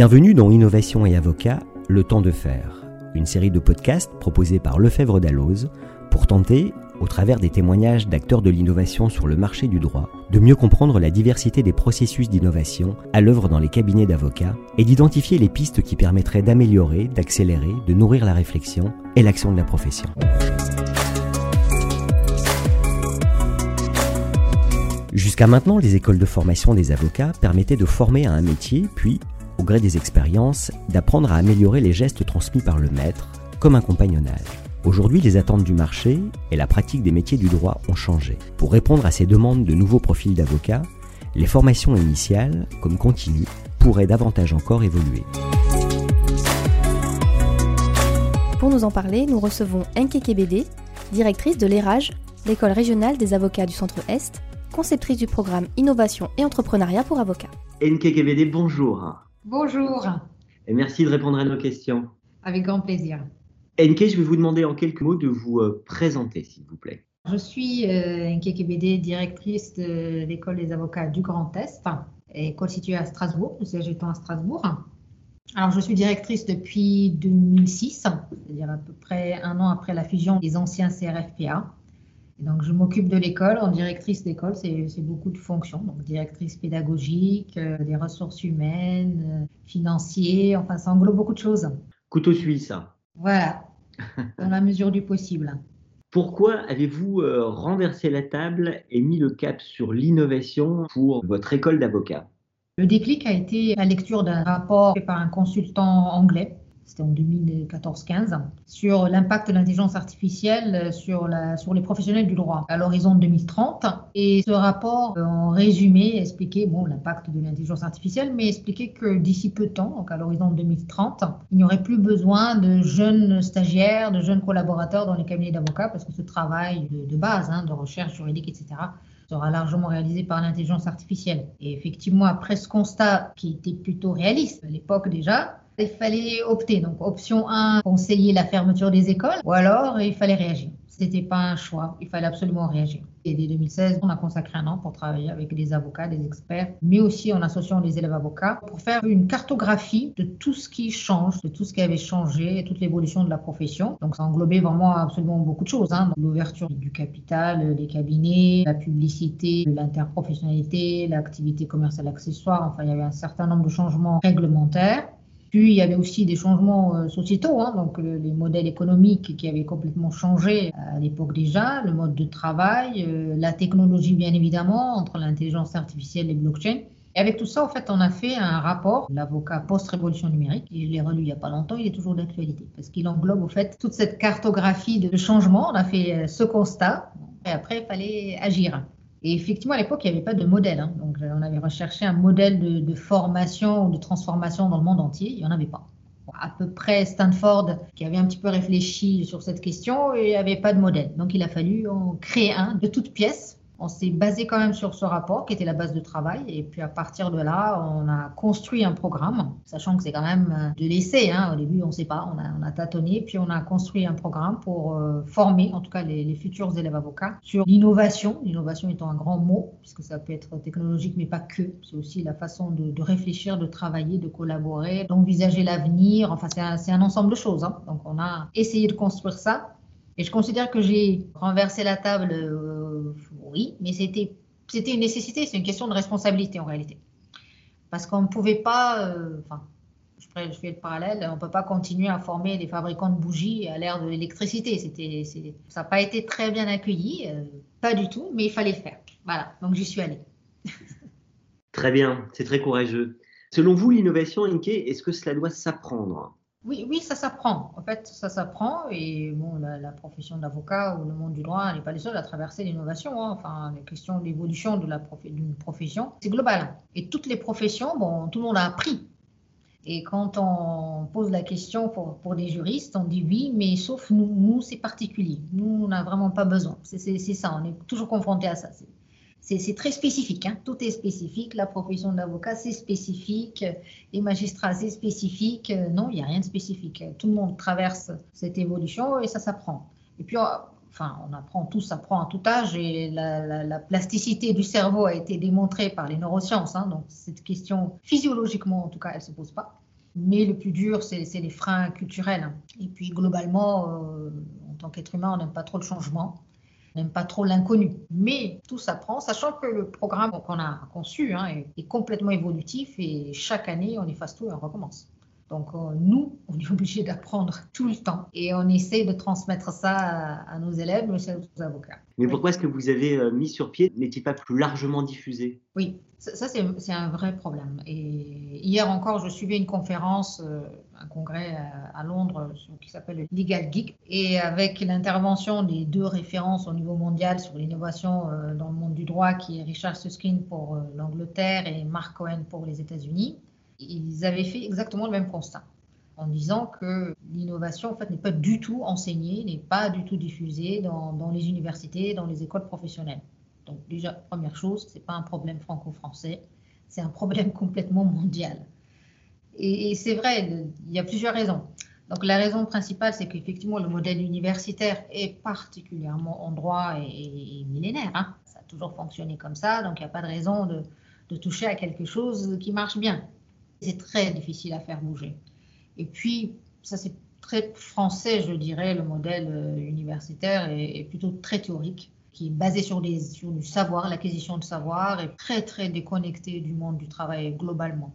Bienvenue dans Innovation et Avocat, le temps de faire, une série de podcasts proposés par Lefebvre Dalloz pour tenter, au travers des témoignages d'acteurs de l'innovation sur le marché du droit, de mieux comprendre la diversité des processus d'innovation à l'œuvre dans les cabinets d'avocats et d'identifier les pistes qui permettraient d'améliorer, d'accélérer, de nourrir la réflexion et l'action de la profession. Jusqu'à maintenant, les écoles de formation des avocats permettaient de former à un métier, puis, au gré des expériences, d'apprendre à améliorer les gestes transmis par le maître, comme un compagnonnage. Aujourd'hui, les attentes du marché et la pratique des métiers du droit ont changé. Pour répondre à ces demandes de nouveaux profils d'avocats, les formations initiales, comme continues, pourraient davantage encore évoluer. Pour nous en parler, nous recevons Enke Kebede, directrice de l'ERAGE, l'école régionale des avocats du Centre-Est, conceptrice du programme Innovation et Entrepreneuriat pour avocats. Enke Kebede, bonjour. Bonjour. Et merci de répondre à nos questions. Avec grand plaisir. Enke, je vais vous demander en quelques mots de vous euh, présenter, s'il vous plaît. Je suis euh, Enke Kebede, directrice de l'école des avocats du Grand Est, école située à Strasbourg, le siège étant à Strasbourg. Alors, je suis directrice depuis 2006, c'est-à-dire à peu près un an après la fusion des anciens CRFPA. Et donc, je m'occupe de l'école. En directrice d'école, c'est beaucoup de fonctions. Donc, directrice pédagogique, euh, des ressources humaines, euh, financiers, enfin, ça englobe beaucoup de choses. Couteau suisse. Voilà, dans la mesure du possible. Pourquoi avez-vous euh, renversé la table et mis le cap sur l'innovation pour votre école d'avocat Le déclic a été la lecture d'un rapport fait par un consultant anglais c'était en 2014-15, sur l'impact de l'intelligence artificielle sur, la, sur les professionnels du droit à l'horizon 2030. Et ce rapport, euh, en résumé, expliquait bon, l'impact de l'intelligence artificielle, mais expliquait que d'ici peu de temps, donc à l'horizon 2030, il n'y aurait plus besoin de jeunes stagiaires, de jeunes collaborateurs dans les cabinets d'avocats, parce que ce travail de, base, hein, de recherche juridique, etc., sera largement réalisé par l'intelligence artificielle. Et effectivement, après ce constat qui était plutôt réaliste à l'époque déjà, il fallait opter. Donc, option 1, conseiller la fermeture des écoles, ou alors il fallait réagir. Ce n'était pas un choix, il fallait absolument réagir. Et dès 2016, on a consacré un an pour travailler avec des avocats, des experts, mais aussi en associant les élèves avocats pour faire une cartographie de tout ce qui change, de tout ce qui avait changé et toute l'évolution de la profession. Donc ça englobait vraiment absolument beaucoup de choses. Hein. L'ouverture du capital, les cabinets, la publicité, l'interprofessionnalité, l'activité commerciale accessoire. Enfin, il y avait un certain nombre de changements réglementaires. Puis il y avait aussi des changements euh, sociétaux, hein, donc les modèles économiques qui avaient complètement changé à l'époque déjà, le mode de travail, euh, la technologie bien évidemment, entre l'intelligence artificielle et blockchain. Et avec tout ça, en fait, on a fait un rapport, l'avocat post-révolution numérique, et je l'ai relu il n'y a pas longtemps, il est toujours d'actualité, parce qu'il englobe, au fait, toute cette cartographie de changements. On a fait euh, ce constat, et après, il fallait agir. Et effectivement, à l'époque, il n'y avait pas de modèle. Hein. Donc, on avait recherché un modèle de, formation ou de transformation dans le monde entier. Il n'y en avait pas. À peu près Stanford, qui avait un petit peu réfléchi sur cette question, il n'y avait pas de modèle. Donc, il a fallu en créer un de toutes pièces on s'est basé quand même sur ce rapport qui était la base de travail. Et puis à partir de là, on a construit un programme, sachant que c'est quand même euh, de l'essai. Hein. Au début, on ne sait pas, on a, tâtonné. Puis on a construit un programme pour euh, former, en tout cas les, futurs élèves avocats, sur l'innovation. L'innovation étant un grand mot, puisque ça peut être technologique, mais pas que. C'est aussi la façon de, réfléchir, de travailler, de collaborer, d'envisager l'avenir. Enfin, c'est un, ensemble de choses. Hein. Donc on a essayé de construire ça. Et je considère que j'ai renversé la table. Euh, oui, mais c'était une nécessité, c'est une question de responsabilité en réalité. Parce qu'on ne pouvait pas, euh, enfin, je, fais le parallèle, on ne peut pas continuer à former des fabricants de bougies à l'ère de l'électricité. Ça n'a pas été très bien accueilli, euh, pas du tout, mais il fallait le faire. Voilà, donc j'y suis allée. très bien, c'est très courageux. Selon vous, l'innovation, Inke, est-ce que cela doit s'apprendre? Oui, oui, ça s'apprend. En fait, ça s'apprend. Et bon, la, profession d'avocat ou le monde du droit n'est pas les seuls à traverser l'innovation. Hein. Enfin, les questions d'évolution de la d'une profession, c'est global. Et toutes les professions, bon, tout le monde a appris. Et quand on pose la question pour, pour des juristes, on dit oui, mais sauf nous, nous c'est particulier. Nous, on n'a vraiment pas besoin. C'est ça, on est toujours confronté à ça c'est très spécifique. Hein. Tout est spécifique. La profession d'avocat, c'est spécifique. Les magistrats, c'est spécifique. Non, il n'y a rien de spécifique. Tout le monde traverse cette évolution et ça s'apprend. Et puis, enfin, on apprend, tout s'apprend à tout âge et la, plasticité du cerveau a été démontrée par les neurosciences. Hein. donc, cette question, physiologiquement en tout cas, elle ne se pose pas. Mais le plus dur, c'est les freins culturels. Et puis globalement, euh, en tant qu'être humain, on n'aime pas trop le changement, n'aime pas trop l'inconnu. Mais tout s'apprend, sachant que le programme qu'on a conçu hein, est, est, complètement évolutif et chaque année, on efface tout et on recommence. Donc euh, nous, on est obligé d'apprendre tout le temps et on essaie de transmettre ça à, nos élèves, mais aussi aux avocats. Mais pourquoi est-ce que vous avez euh, mis sur pied n'est-il pas plus largement diffusé? Oui, ça, c'est un vrai problème. Et hier encore, je suivais une conférence, euh, un congrès à, Londres qui s'appelle Legal Geek, et avec l'intervention des deux références au niveau mondial sur l'innovation dans le monde du droit, qui est Richard Susskind pour l'Angleterre et Mark Cohen pour les États-Unis ils avaient fait exactement le même constat en disant que l'innovation en fait n'est pas du tout enseignée, n'est pas du tout diffusée dans, les universités, dans les écoles professionnelles. Donc déjà première chose, c'est pas un problème franco-français, c'est un problème complètement mondial. Et, c'est vrai, il y a plusieurs raisons. Donc la raison principale, c'est qu'effectivement le modèle universitaire est particulièrement en droit et, millénaire. Hein. Ça a toujours fonctionné comme ça, donc il n'y a pas de raison de toucher à quelque chose qui marche bien c'est très difficile à faire bouger. Et puis, ça c'est très français, je dirais, le modèle euh, universitaire est, plutôt très théorique, qui est basé sur, du savoir, l'acquisition de savoir, et très très déconnecté du monde du travail globalement.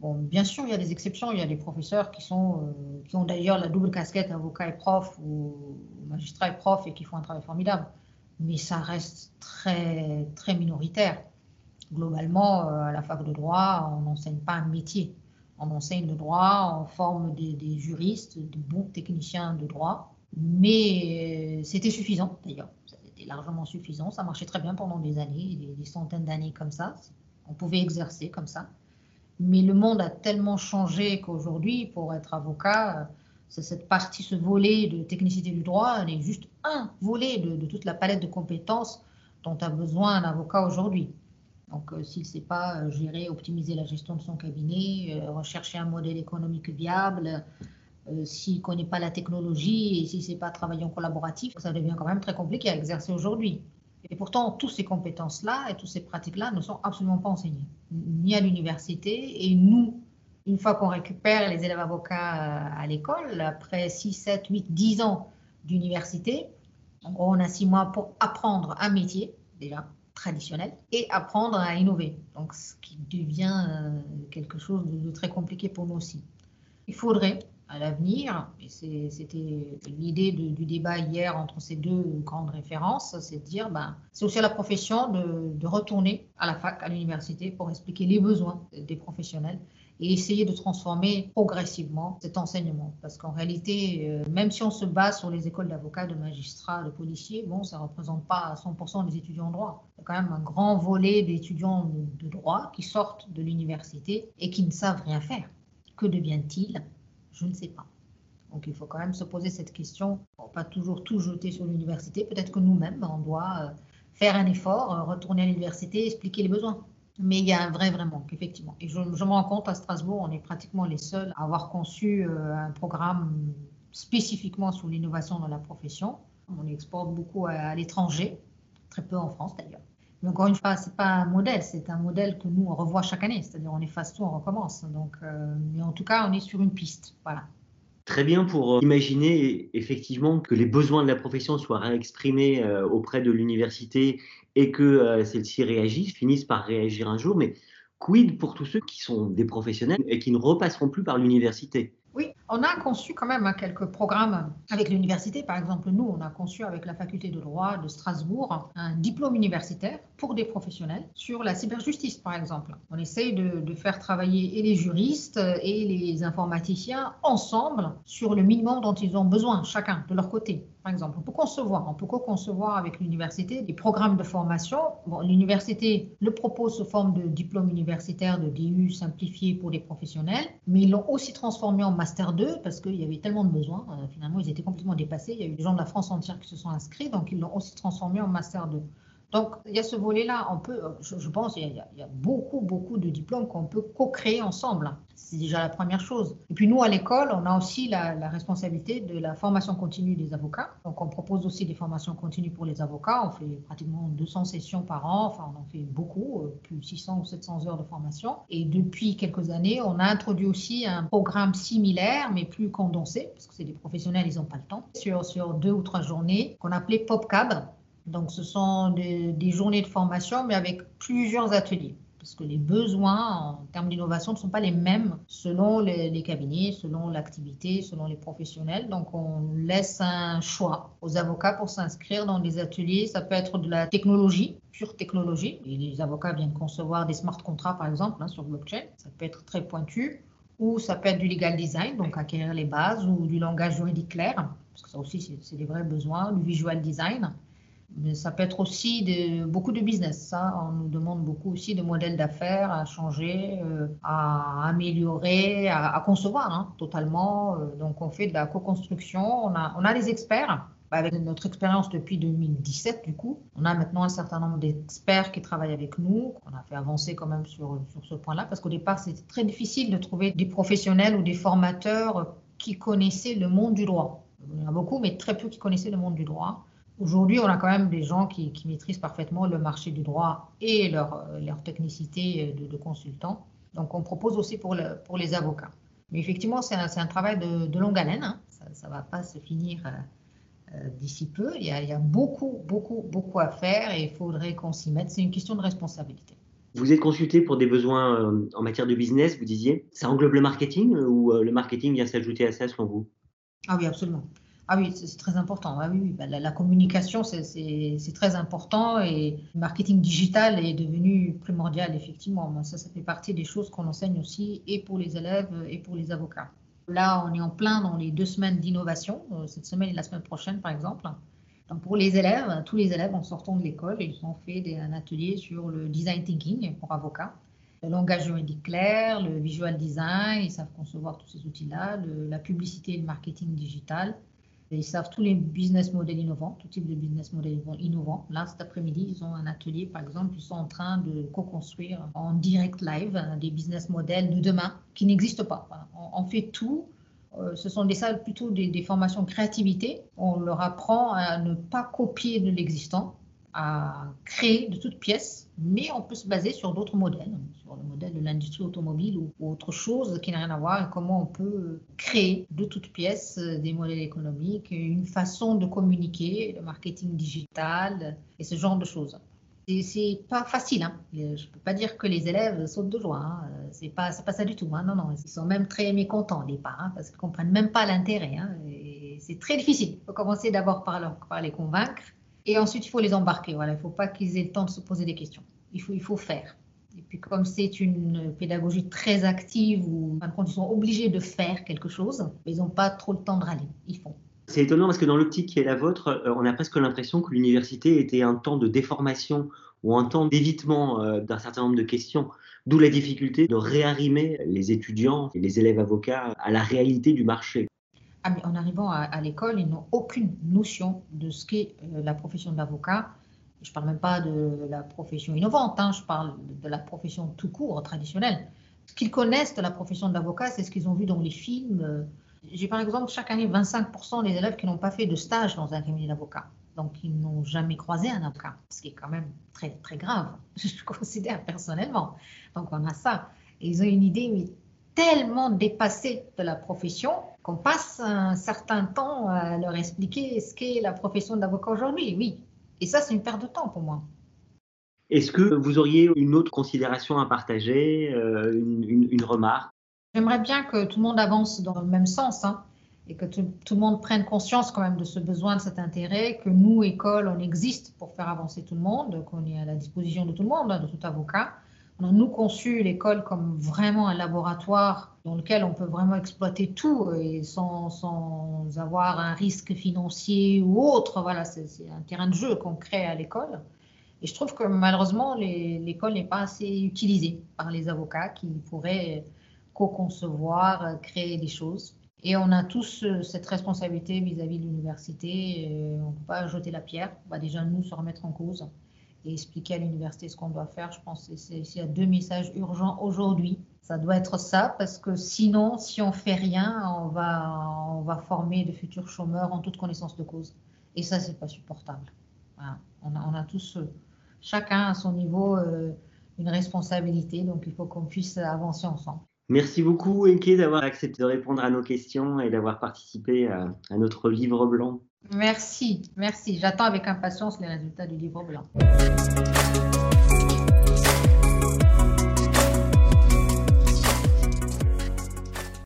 Bon, bien sûr, il y a des exceptions. Il y a des professeurs qui, sont, euh, qui ont d'ailleurs la double casquette avocat et prof ou magistrat et prof et qui font un travail formidable. Mais ça reste très, très minoritaire globalement, euh, à la fac de droit, on n'enseigne pas un métier. On enseigne le droit, on forme des, juristes, de bons techniciens de droit. Mais euh, c'était suffisant, d'ailleurs. C'était largement suffisant. Ça marchait très bien pendant des années, des, centaines d'années comme ça. On pouvait exercer comme ça. Mais le monde a tellement changé qu'aujourd'hui, pour être avocat, cette partie, ce volet de technicité du droit n'est juste un volet de toute la palette de compétences dont a besoin un avocat aujourd'hui. Donc, euh, s'il ne sait pas euh, gérer, optimiser la gestion de son cabinet, euh, rechercher un modèle économique viable, s'il ne connaît pas la technologie et s'il ne sait pas travailler en collaboratif, ça devient quand même très compliqué à exercer aujourd'hui. Et pourtant, toutes ces compétences-là et toutes ces pratiques-là ne sont absolument pas enseignées, ni à l'université. Et nous, une fois qu'on récupère les élèves avocats à l'école, après 6, 7, 8, 10 ans d'université, on a 6 mois pour apprendre un métier, déjà, traditionnel et apprendre à innover. Donc, ce qui devient euh, quelque chose de, très compliqué pour nous aussi. Il faudrait à l'avenir, et c'était l'idée du débat hier entre ces deux grandes références, c'est de dire, ben, c'est aussi à la profession de, de retourner à la fac, à l'université, pour expliquer les besoins des professionnels et essayer de transformer progressivement cet enseignement. Parce qu'en réalité, euh, même si on se base sur les écoles d'avocats, de magistrats, de policiers, bon, ça ne représente pas 100% des étudiants en droit. Quand même un grand volet d'étudiants de droit qui sortent de l'université et qui ne savent rien faire. Que deviennent-ils Je ne sais pas. Donc il faut quand même se poser cette question, pas toujours tout jeter sur l'université. Peut-être que nous-mêmes, on doit euh, faire un effort, euh, retourner à l'université, expliquer les besoins. Mais il y a un vrai, vrai manque, effectivement. Et je, me rends compte, à Strasbourg, on est pratiquement les seuls à avoir conçu euh, un programme spécifiquement sur l'innovation dans la profession. On exporte beaucoup à, l'étranger, très peu en France d'ailleurs. Encore une fois, ce n'est pas un modèle, c'est un modèle que nous, on revoit chaque année. C'est-à-dire, on efface tout, on recommence. Donc, euh, mais en tout cas, on est sur une piste. Voilà. Très bien pour euh, imaginer effectivement que les besoins de la profession soient réexprimés auprès de l'université et que euh, celles-ci réagissent, finissent par réagir un jour. Mais quid pour tous ceux qui sont des professionnels et qui ne repasseront plus par l'université? On a conçu quand même quelques programmes avec l'université. Par exemple, nous, on a conçu avec la faculté de droit de Strasbourg un diplôme universitaire pour des professionnels sur la cyberjustice, par exemple. On essaye de, faire travailler et les juristes et les informaticiens ensemble sur le minimum dont ils ont besoin, chacun de leur côté. Par exemple, on peut concevoir, on peut co-concevoir avec l'université des programmes de formation. Bon, l'université le propose sous forme de diplôme universitaire de DU simplifié pour les professionnels, mais ils l'ont aussi transformé en Master 2 parce qu'il y avait tellement de besoins. Euh, finalement, ils étaient complètement dépassés. Il y a eu des gens de la France entière qui se sont inscrits, donc ils l'ont aussi transformé en Master 2. Donc, il y a ce volet-là. On peut, je, pense, il y, a, beaucoup, beaucoup de diplômes qu'on peut co-créer ensemble. C'est déjà la première chose. Et puis nous, à l'école, on a aussi la, responsabilité de la formation continue des avocats. Donc, on propose aussi des formations continues pour les avocats. On fait pratiquement 200 sessions par an. Enfin, on en fait beaucoup, euh, plus de 600 ou 700 heures de formation. Et depuis quelques années, on a introduit aussi un programme similaire, mais plus condensé, parce que c'est des professionnels, ils n'ont pas le temps, sur, sur deux ou trois journées, qu'on appelait PopCab. Donc, ce sont des, journées de formation, mais avec plusieurs ateliers. Parce que les besoins en termes d'innovation ne sont pas les mêmes selon les, les cabinets, selon l'activité, selon les professionnels. Donc, on laisse un choix aux avocats pour s'inscrire dans des ateliers. Ça peut être de la technologie, pure technologie. Et les avocats viennent concevoir des smart contrats, par exemple, hein, sur blockchain. Ça peut être très pointu. Ou ça peut être du legal design, donc acquérir les bases, ou du langage juridique clair, parce que ça aussi, c'est des vrais besoins, du visual design. Mais ça peut être aussi de, beaucoup de business. Ça, on nous demande beaucoup aussi de modèles d'affaires à changer, euh, à améliorer, à, concevoir hein, totalement. Euh, donc, on fait de la co-construction. On a, on a des experts. Avec notre expérience depuis 2017, du coup, on a maintenant un certain nombre d'experts qui travaillent avec nous. On a fait avancer quand même sur, sur ce point-là, parce qu'au départ, c'était très difficile de trouver des professionnels ou des formateurs qui connaissaient le monde du droit. Il y en a beaucoup, mais très peu qui connaissaient le monde du droit. Aujourd'hui, on a quand même des gens qui, qui, maîtrisent parfaitement le marché du droit et leur, leur technicité de, de consultant. Donc, on propose aussi pour, le, pour les avocats. Mais effectivement, c'est un, un, travail de, de, longue haleine. Hein. Ça ne va pas se finir euh, d'ici peu. Il y, a, il y, a, beaucoup, beaucoup, beaucoup à faire et il faudrait qu'on s'y mette. C'est une question de responsabilité. Vous êtes consulté pour des besoins euh, en matière de business, vous disiez? Ça englobe le marketing ou euh, le marketing vient s'ajouter à ça selon vous? Ah oui, absolument. Ah oui, c'est très important. Ah oui. Bah, la, communication, c'est très important et le marketing digital est devenu primordial, effectivement. Ça, ça fait partie des choses qu'on enseigne aussi et pour les élèves et pour les avocats. Là, on est en plein dans les deux semaines d'innovation, cette semaine et la semaine prochaine, par exemple. Pour les élèves, tous les élèves en sortant de l'école, ils ont fait un atelier sur le design thinking pour avocats le langage juridique clair, le visual design, ils savent concevoir tous ces outils-là, la publicité et le marketing digital, ils savent tous les business models innovants, tout type de business models innovants. Là, cet après-midi, ils ont un atelier, par exemple, ils sont en train de co-construire en direct live des business models de demain qui n'existent pas. On, on, fait tout. Euh, ce sont des salles plutôt des, des formations créativité. On leur apprend à ne pas copier de l'existant, à créer de toutes pièces, mais on peut se baser sur d'autres modèles, sur le modèle de l'industrie automobile ou, autre chose qui n'a rien à voir, et comment on peut créer de toutes pièces des modèles économiques, une façon de communiquer, le marketing digital et ce genre de choses. Et c'est pas facile. Hein. Je peux pas dire que les élèves sautent de joie. Hein. C'est pas, ça du tout. Hein. Non, non, ils sont même très mécontents au départ, hein, parce qu'ils comprennent même pas l'intérêt. C'est très difficile. Il faut commencer d'abord par les convaincre et ensuite, il faut les embarquer. Voilà, il ne faut pas qu'ils aient le temps de se poser des questions. Il faut, il faut faire. Et puis, comme c'est une pédagogie très active où ils sont obligés de faire quelque chose, ils n'ont pas trop le temps de râler. Ils font. C'est étonnant parce que dans l'optique qui est la vôtre, on a presque l'impression que l'université était un temps de déformation ou un temps d'évitement d'un certain nombre de questions. D'où la difficulté de réarrimer les étudiants et les élèves avocats à la réalité du marché en arrivant à, l'école, ils n'ont aucune notion de ce qu'est euh, la profession d'avocat. Je ne parle même pas de la profession innovante, hein, je parle de la profession tout court, traditionnelle. Ce qu'ils connaissent de la profession d'avocat, c'est ce qu'ils ont vu dans les films. J'ai par exemple chaque année 25% des élèves qui n'ont pas fait de stage dans un cabinet d'avocat. Donc, ils n'ont jamais croisé un avocat, ce qui est quand même très, très grave, je considère personnellement. Donc, on a ça. Ils ont une idée mais tellement dépassée de la profession qu'on passe un certain temps à leur expliquer ce qu'est la profession d'avocat aujourd'hui, oui. Et ça, c'est une perte de temps pour moi. Est-ce que vous auriez une autre considération à partager, euh, une, une, une, remarque? J'aimerais bien que tout le monde avance dans le même sens hein, et que tout, tout, le monde prenne conscience quand même de ce besoin, de cet intérêt, que nous, école, on existe pour faire avancer tout le monde, qu'on est à la disposition de tout le monde, hein, de tout avocat. On a, nous, conçu l'école comme vraiment un laboratoire dans lequel on peut vraiment exploiter tout et sans, sans avoir un risque financier ou autre. Voilà, c'est un terrain de jeu qu'on crée à l'école. Et je trouve que malheureusement, l'école n'est pas assez utilisée par les avocats qui pourraient co-concevoir, créer des choses. Et on a tous cette responsabilité vis-à-vis -vis de l'université. On ne peut pas jeter la pierre. On va déjà nous se remettre en cause et expliquer à l'université ce qu'on doit faire. Je pense que s'il y a deux messages urgents aujourd'hui, ça doit être ça, parce que sinon, si on fait rien, on va, on va former de futurs chômeurs en toute connaissance de cause. Et ça, c'est pas supportable. On, a, on, a, tous, chacun à son niveau, euh, une responsabilité, donc il faut qu'on puisse avancer ensemble. Merci beaucoup, Enke, d'avoir accepté de répondre à nos questions et d'avoir participé à notre livre blanc. Merci, merci. J'attends avec impatience les résultats du livre blanc.